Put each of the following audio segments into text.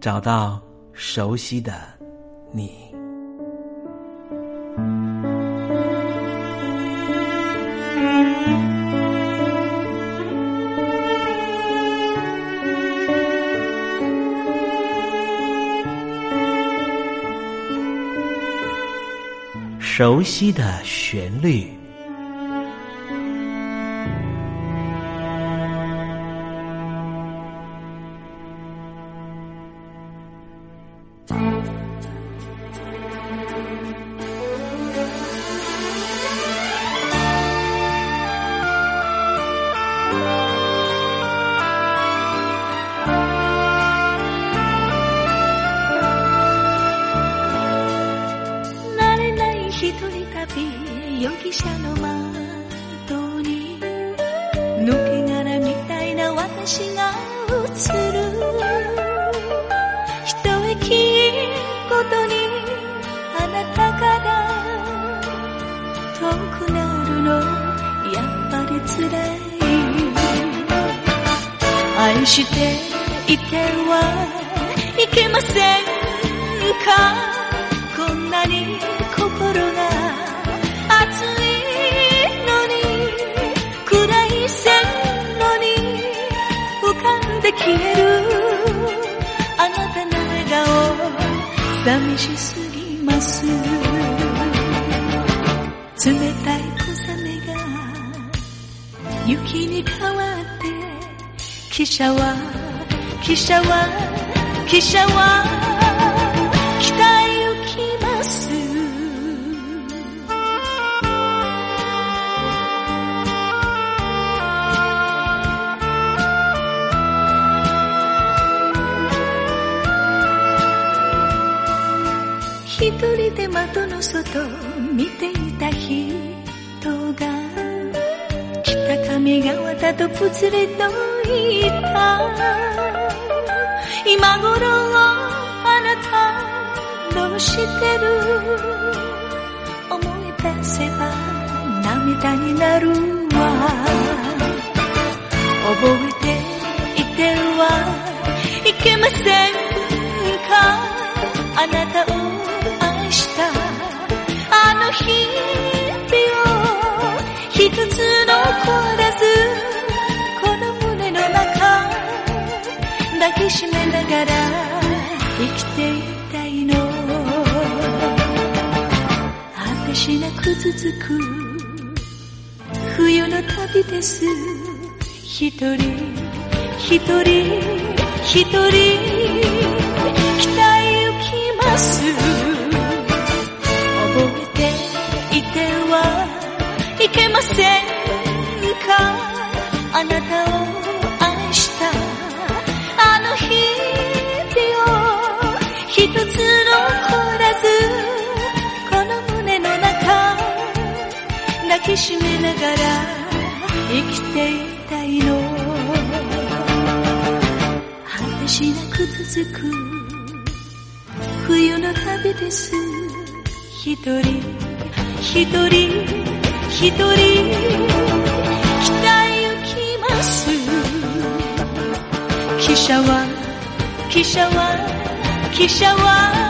找到熟悉的你，熟悉的旋律。容疑者の窓に。抜け殻みたいな私が映る。一息ごとにあなたから遠くなるのやっぱり辛い。愛していてはいけませんか？こんなに消えるあなたの笑顔寂しすぎます。冷たい小雨が雪に変わって汽車は汽車は汽車は人で窓の外見ていた人が北上川だと崩れといた。今頃あなたどうしてる？思い出せば涙になる？わ覚えていてはいけませんか？あなた抱きしめながら生きていたいの。果てしなく続く冬の旅です。一人一人一人北へ行きます覚えていてはいけませんあなたを愛したあの日々を一つ残らずこの胸の中抱きしめながら生きていたいの果てしなく続く冬の旅です一人一人一人 Kishawa, Kishawa, Kishawa.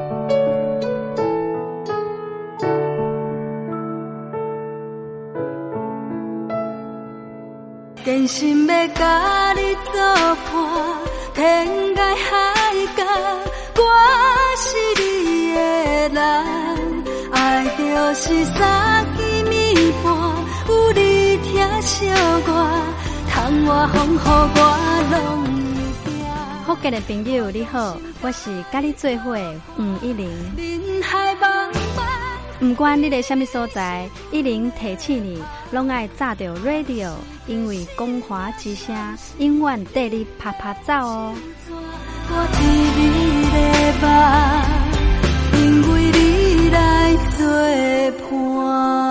真心要甲你作伴，天涯海角，我是你的人，爱就是三更暝半，有你听小歌，窗外风雨我拢会惊。福建的朋友你好，我是甲你做伙吴一玲。人海茫茫。不管你在什么所在，一零提起你，拢爱炸着 radio，因为光华之声永远带你啪啪走哦。我替你的梦，因为你来作伴。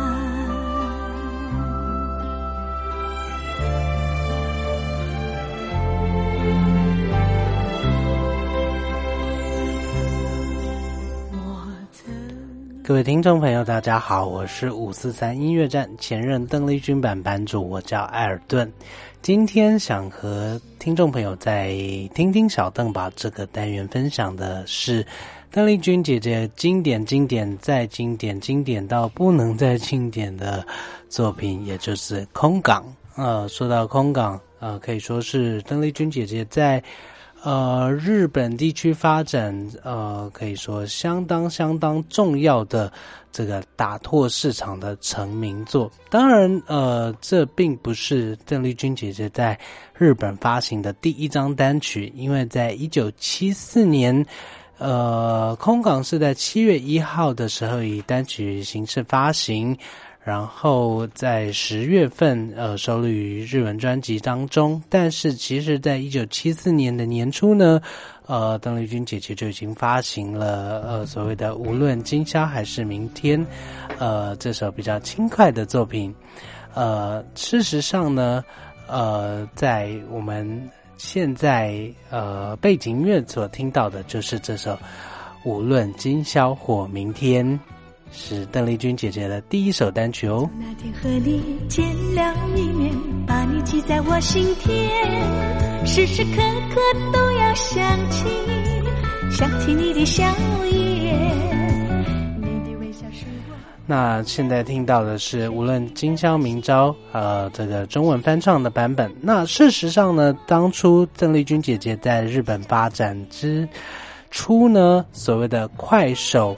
各位听众朋友，大家好，我是五四三音乐站前任邓丽君版版主，我叫艾尔顿。今天想和听众朋友再听听小邓吧这个单元分享的是邓丽君姐姐经典、经典再经典、经典到不能再经典的作品，也就是《空港》。呃，说到空港，呃，可以说是邓丽君姐姐在呃日本地区发展，呃，可以说相当相当重要的。这个打拓市场的成名作，当然，呃，这并不是邓丽君姐姐在日本发行的第一张单曲，因为在一九七四年，呃，空港是在七月一号的时候以单曲形式发行。然后在十月份，呃，收录于日文专辑当中。但是，其实，在一九七四年的年初呢，呃，邓丽君姐姐就已经发行了呃所谓的《无论今宵还是明天》，呃，这首比较轻快的作品。呃，事实上呢，呃，在我们现在呃背景音乐所听到的就是这首《无论今宵或明天》。是邓丽君姐姐的第一首单曲哦。那天和你见了一面，把你记在我心田，时时刻刻都要想起，想起你的笑颜，你的微笑是我。那现在听到的是无论今宵明朝，呃，这个中文翻唱的版本。那事实上呢，当初邓丽君姐姐在日本发展之初呢，所谓的快手。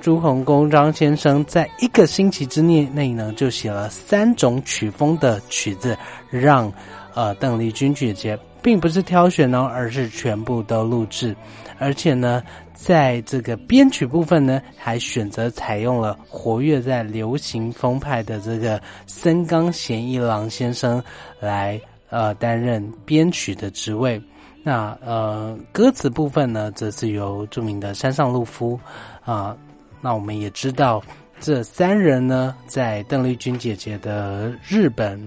朱鸿公张先生在一个星期之内内呢，就写了三种曲风的曲子，让呃邓丽君姐姐并不是挑选哦，而是全部都录制，而且呢，在这个编曲部分呢，还选择采用了活跃在流行风派的这个森冈贤一郎先生来呃担任编曲的职位。那呃，歌词部分呢，则是由著名的山上路夫啊。那我们也知道，这三人呢，在邓丽君姐姐的日本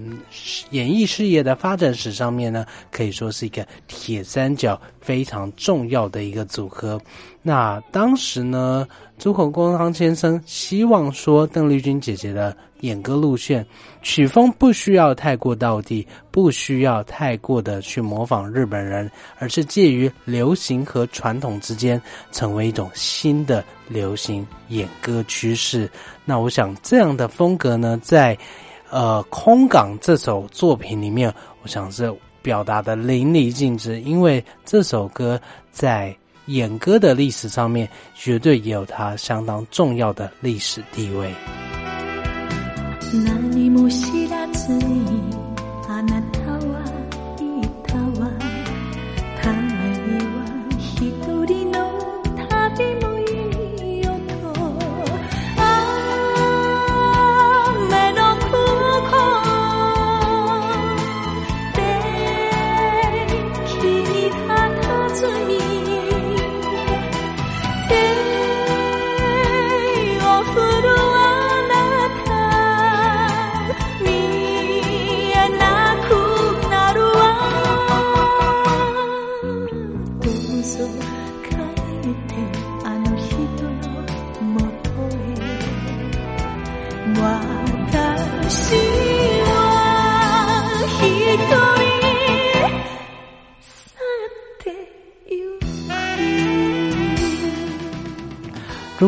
演艺事业的发展史上面呢，可以说是一个铁三角非常重要的一个组合。那当时呢，朱口光先生希望说，邓丽君姐姐的。演歌路线，曲风不需要太过道地，不需要太过的去模仿日本人，而是介于流行和传统之间，成为一种新的流行演歌趋势。那我想这样的风格呢，在呃《空港》这首作品里面，我想是表达的淋漓尽致。因为这首歌在演歌的历史上面，绝对也有它相当重要的历史地位。何も知らずに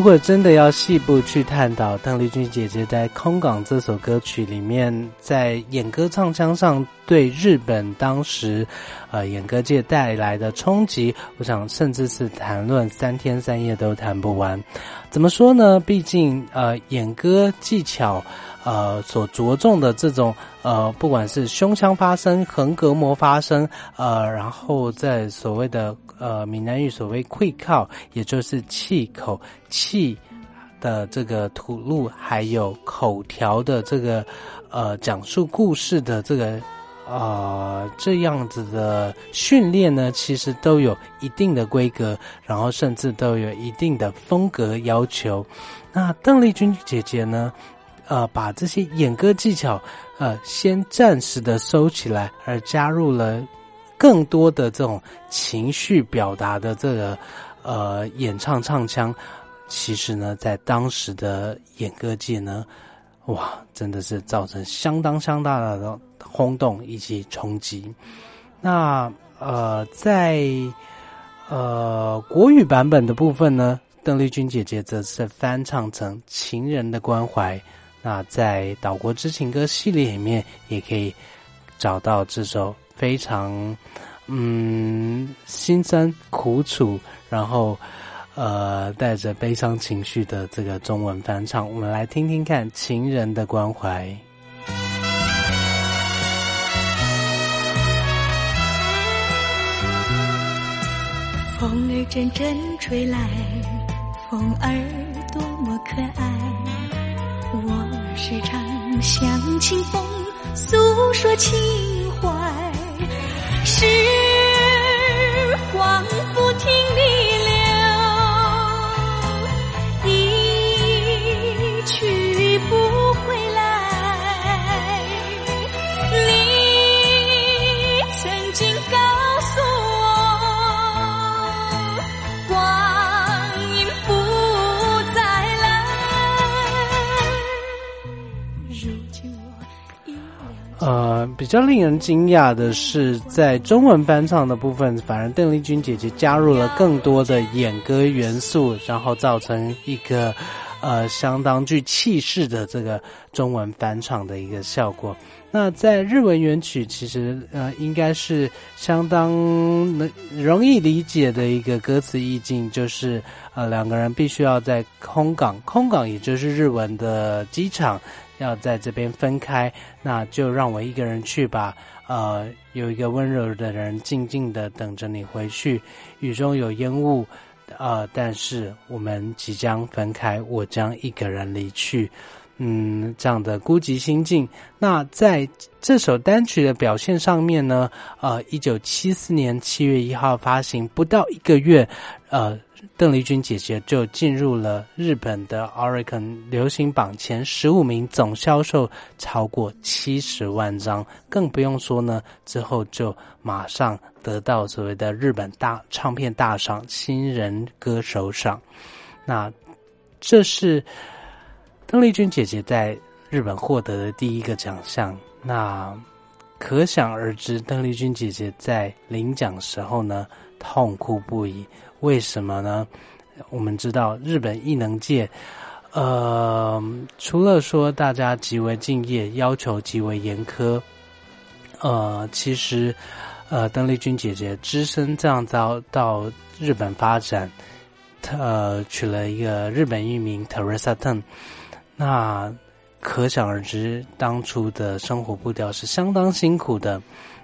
如果真的要细部去探讨邓丽君姐姐在《空港》这首歌曲里面，在演歌唱腔上对日本当时，呃，演歌界带来的冲击，我想甚至是谈论三天三夜都谈不完。怎么说呢？毕竟，呃，演歌技巧，呃，所着重的这种，呃，不管是胸腔发声、横膈膜发声，呃，然后在所谓的呃闽南语所谓“溃靠”，也就是气口气的这个吐露，还有口条的这个呃讲述故事的这个呃这样子的训练呢，其实都有一定的规格，然后甚至都有一定的风格要求。那邓丽君姐姐呢？呃，把这些演歌技巧，呃，先暂时的收起来，而加入了更多的这种情绪表达的这个呃演唱唱腔。其实呢，在当时的演歌界呢，哇，真的是造成相当相当大的轰动以及冲击。那呃，在呃国语版本的部分呢，邓丽君姐姐则是翻唱成《情人的关怀》。那在《岛国之情歌》系列里面，也可以找到这首非常嗯心酸苦楚，然后呃带着悲伤情绪的这个中文翻唱。我们来听听看《情人的关怀》。风儿阵阵吹来，风儿多么可爱。时常向清风诉说情怀，时光不停地流，一去不回。呃，比较令人惊讶的是，在中文翻唱的部分，反而邓丽君姐姐加入了更多的演歌元素，然后造成一个呃相当具气势的这个中文翻唱的一个效果。那在日文原曲，其实呃应该是相当能容易理解的一个歌词意境，就是呃两个人必须要在空港，空港也就是日文的机场，要在这边分开，那就让我一个人去吧。呃，有一个温柔的人静静的等着你回去，雨中有烟雾，呃，但是我们即将分开，我将一个人离去。嗯，这样的孤寂心境。那在这首单曲的表现上面呢？呃，一九七四年七月一号发行，不到一个月，呃，邓丽君姐姐就进入了日本的 Oricon 流行榜前十五名，总销售超过七十万张。更不用说呢，之后就马上得到所谓的日本大唱片大赏新人歌手赏。那这是。邓丽君姐姐在日本获得的第一个奖项，那可想而知，邓丽君姐姐在领奖时候呢，痛哭不已。为什么呢？我们知道，日本艺能界，呃，除了说大家极为敬业，要求极为严苛，呃，其实，呃，邓丽君姐姐只身这样到到日本发展，呃，娶了一个日本艺名 Teresa Ten。那可想而知，当初的生活步调是相当辛苦的。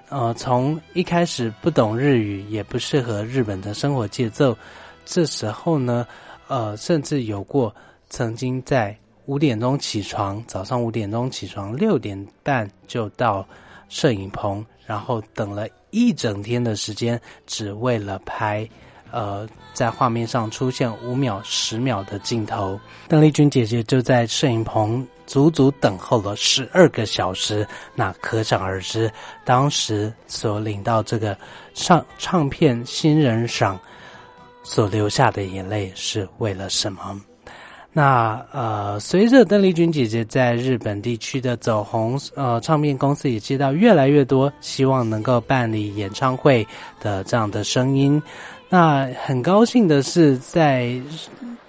呃，从一开始不懂日语，也不适合日本的生活节奏。这时候呢，呃，甚至有过曾经在五点钟起床，早上五点钟起床，六点半就到摄影棚，然后等了一整天的时间，只为了拍。呃，在画面上出现五秒、十秒的镜头，邓丽君姐姐就在摄影棚足足等候了十二个小时。那可想而知，当时所领到这个唱唱片新人赏所流下的眼泪是为了什么？那呃，随着邓丽君姐姐在日本地区的走红，呃，唱片公司也接到越来越多希望能够办理演唱会的这样的声音。那很高兴的是，在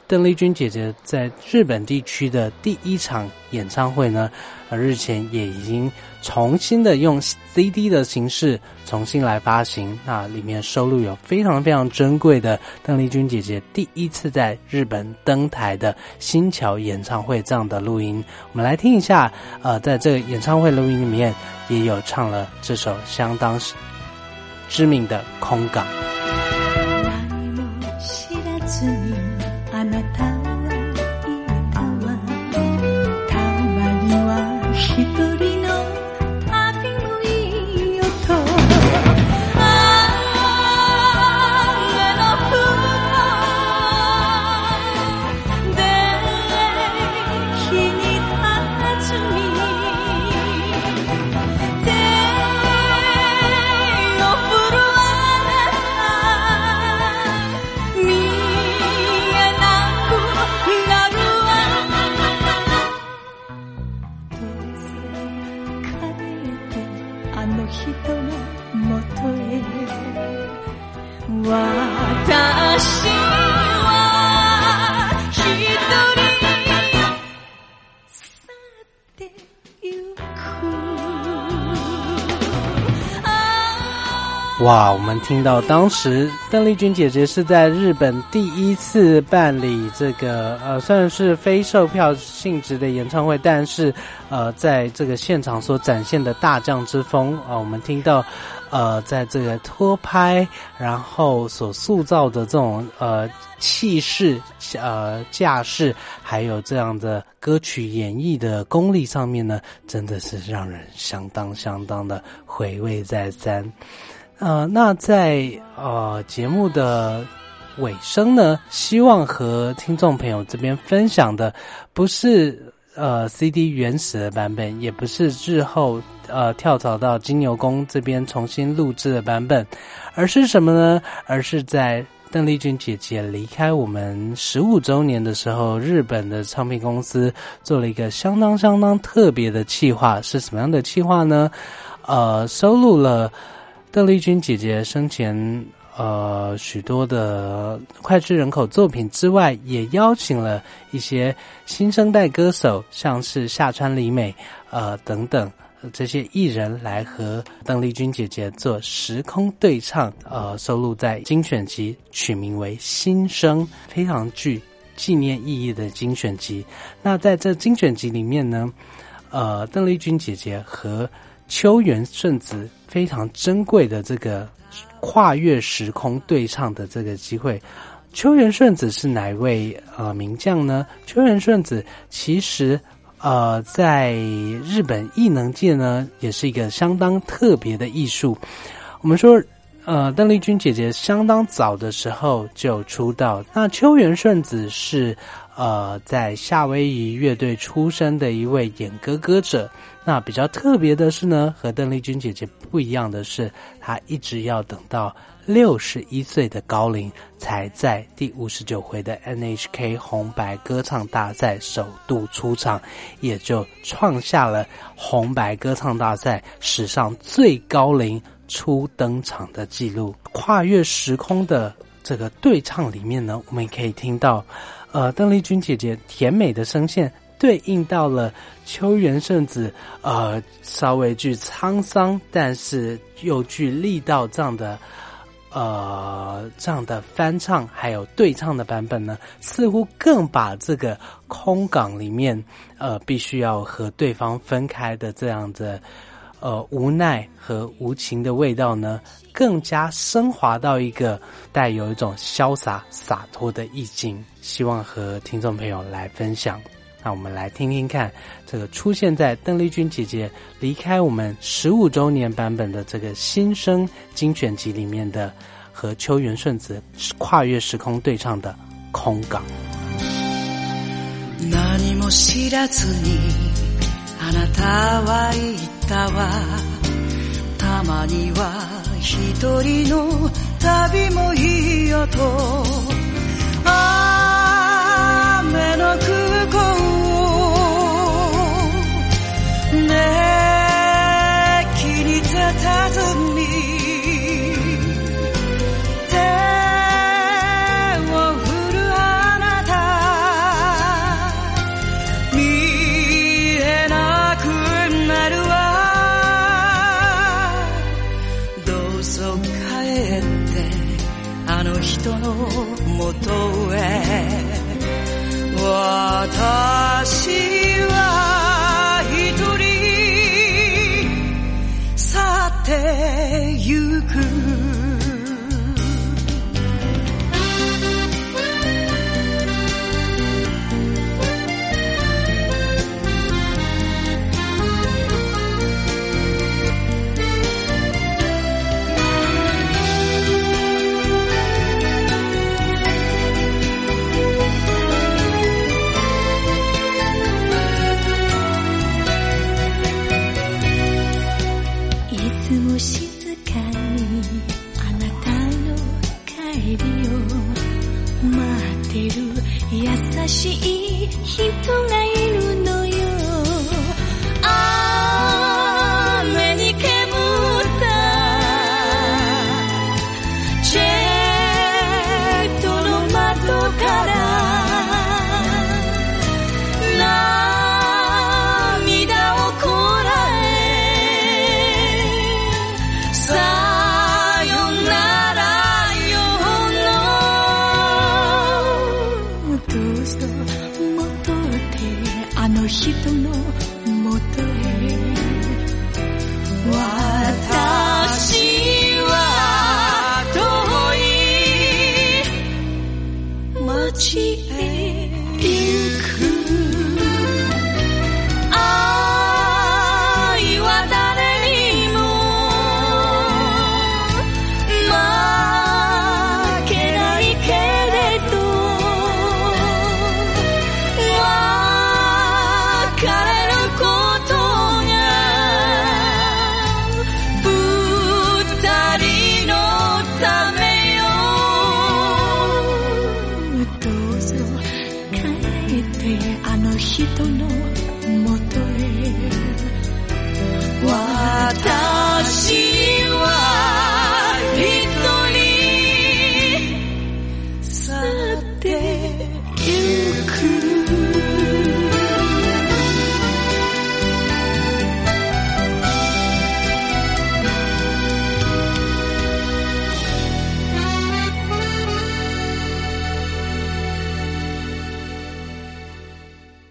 邓丽君姐姐在日本地区的第一场演唱会呢，日前也已经重新的用 CD 的形式重新来发行。那里面收录有非常非常珍贵的邓丽君姐姐第一次在日本登台的新桥演唱会这样的录音。我们来听一下，呃，在这个演唱会录音里面也有唱了这首相当知名的《空港》。哇，我们听到当时邓丽君姐姐是在日本第一次办理这个呃，虽然是非售票性质的演唱会，但是呃，在这个现场所展现的大将之风啊，我们听到呃，在这个托拍，然后所塑造的这种呃气势、呃架势，还有这样的歌曲演绎的功力上面呢，真的是让人相当相当的回味再三。呃，那在呃节目的尾声呢，希望和听众朋友这边分享的不是呃 CD 原始的版本，也不是日后呃跳槽到金牛宫这边重新录制的版本，而是什么呢？而是在邓丽君姐姐离开我们十五周年的时候，日本的唱片公司做了一个相当相当特别的企划，是什么样的企划呢？呃，收录了。邓丽君姐姐生前呃许多的脍炙人口作品之外，也邀请了一些新生代歌手，像是夏川里美，呃等等这些艺人来和邓丽君姐姐做时空对唱，呃收录在精选集，取名为《新生》，非常具纪念意义的精选集。那在这精选集里面呢，呃邓丽君姐姐和秋元顺子非常珍贵的这个跨越时空对唱的这个机会。秋元顺子是哪一位呃名将呢？秋元顺子其实呃在日本艺能界呢也是一个相当特别的艺术。我们说呃邓丽君姐姐相当早的时候就出道，那秋元顺子是呃在夏威夷乐队出身的一位演歌歌者。那比较特别的是呢，和邓丽君姐姐不一样的是，她一直要等到六十一岁的高龄，才在第五十九回的 NHK 红白歌唱大赛首度出场，也就创下了红白歌唱大赛史上最高龄初登场的记录。跨越时空的这个对唱里面呢，我们也可以听到，呃，邓丽君姐姐甜美的声线。对应到了秋元圣子，呃，稍微具沧桑，但是又具力道这样的，呃，这样的翻唱还有对唱的版本呢，似乎更把这个空港里面，呃，必须要和对方分开的这样的，呃，无奈和无情的味道呢，更加升华到一个带有一种潇洒洒脱的意境。希望和听众朋友来分享。那我们来听听看，这个出现在邓丽君姐姐离开我们十五周年版本的这个新生精选集里面的，和秋元顺子跨越时空对唱的《空港》。何も知らずにあなたは言ったわたまには一人の旅もいいよと雨の空港 しい人が